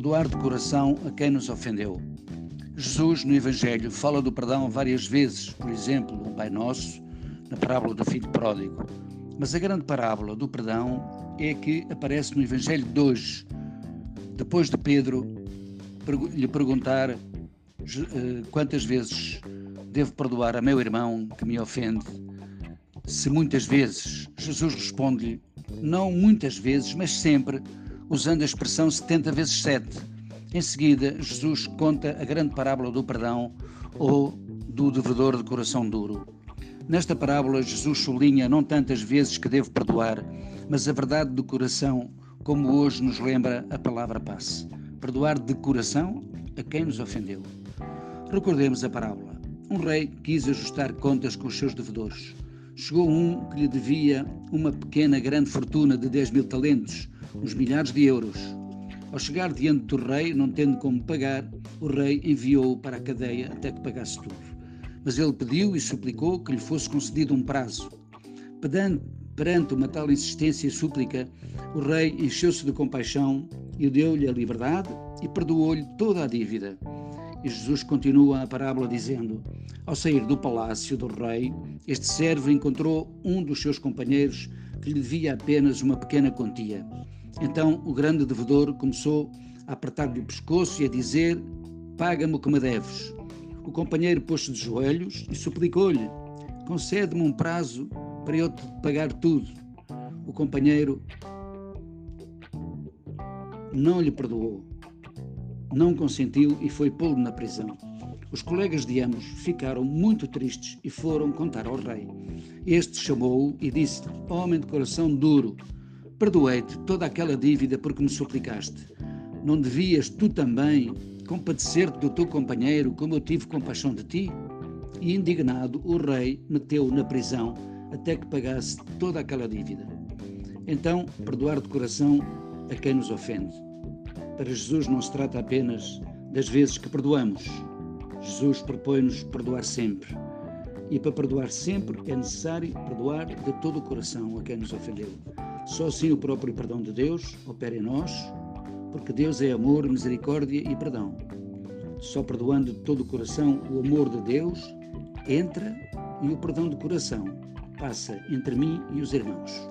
Perdoar de coração a quem nos ofendeu. Jesus, no Evangelho, fala do perdão várias vezes, por exemplo, no Pai Nosso, na parábola do filho pródigo. Mas a grande parábola do perdão é que aparece no Evangelho de hoje, depois de Pedro lhe perguntar eh, quantas vezes devo perdoar a meu irmão que me ofende. Se muitas vezes, Jesus responde-lhe, não muitas vezes, mas sempre, usando a expressão 70 vezes 7. Em seguida, Jesus conta a grande parábola do perdão ou do devedor de coração duro. Nesta parábola, Jesus sublinha não tantas vezes que devo perdoar, mas a verdade do coração, como hoje nos lembra a palavra passe. Perdoar de coração a quem nos ofendeu. Recordemos a parábola. Um rei quis ajustar contas com os seus devedores. Chegou um que lhe devia uma pequena grande fortuna de 10 mil talentos uns milhares de euros. Ao chegar diante do rei, não tendo como pagar, o rei enviou-o para a cadeia até que pagasse tudo. Mas ele pediu e suplicou que lhe fosse concedido um prazo. Perante uma tal insistência e súplica, o rei encheu-se de compaixão e deu-lhe a liberdade e perdoou-lhe toda a dívida. E Jesus continua a parábola dizendo: Ao sair do palácio do rei, este servo encontrou um dos seus companheiros que lhe devia apenas uma pequena quantia. Então o grande devedor começou a apertar-lhe o pescoço e a dizer: Paga-me o que me deves. O companheiro pôs-se de joelhos e suplicou-lhe: Concede-me um prazo para eu te pagar tudo. O companheiro não lhe perdoou, não consentiu e foi pô-lo na prisão. Os colegas de ambos ficaram muito tristes e foram contar ao rei. Este chamou-o e disse: Homem de coração duro, Perdoei-te toda aquela dívida porque me suplicaste. Não devias tu também compadecer-te do teu companheiro como eu tive compaixão de ti? E indignado, o rei meteu-o na prisão até que pagasse toda aquela dívida. Então, perdoar de coração a quem nos ofende. Para Jesus não se trata apenas das vezes que perdoamos. Jesus propõe-nos perdoar sempre. E para perdoar sempre é necessário perdoar de todo o coração a quem nos ofendeu. Só assim o próprio perdão de Deus opera em nós, porque Deus é amor, misericórdia e perdão. Só perdoando de todo o coração o amor de Deus entra e o perdão do coração passa entre mim e os irmãos.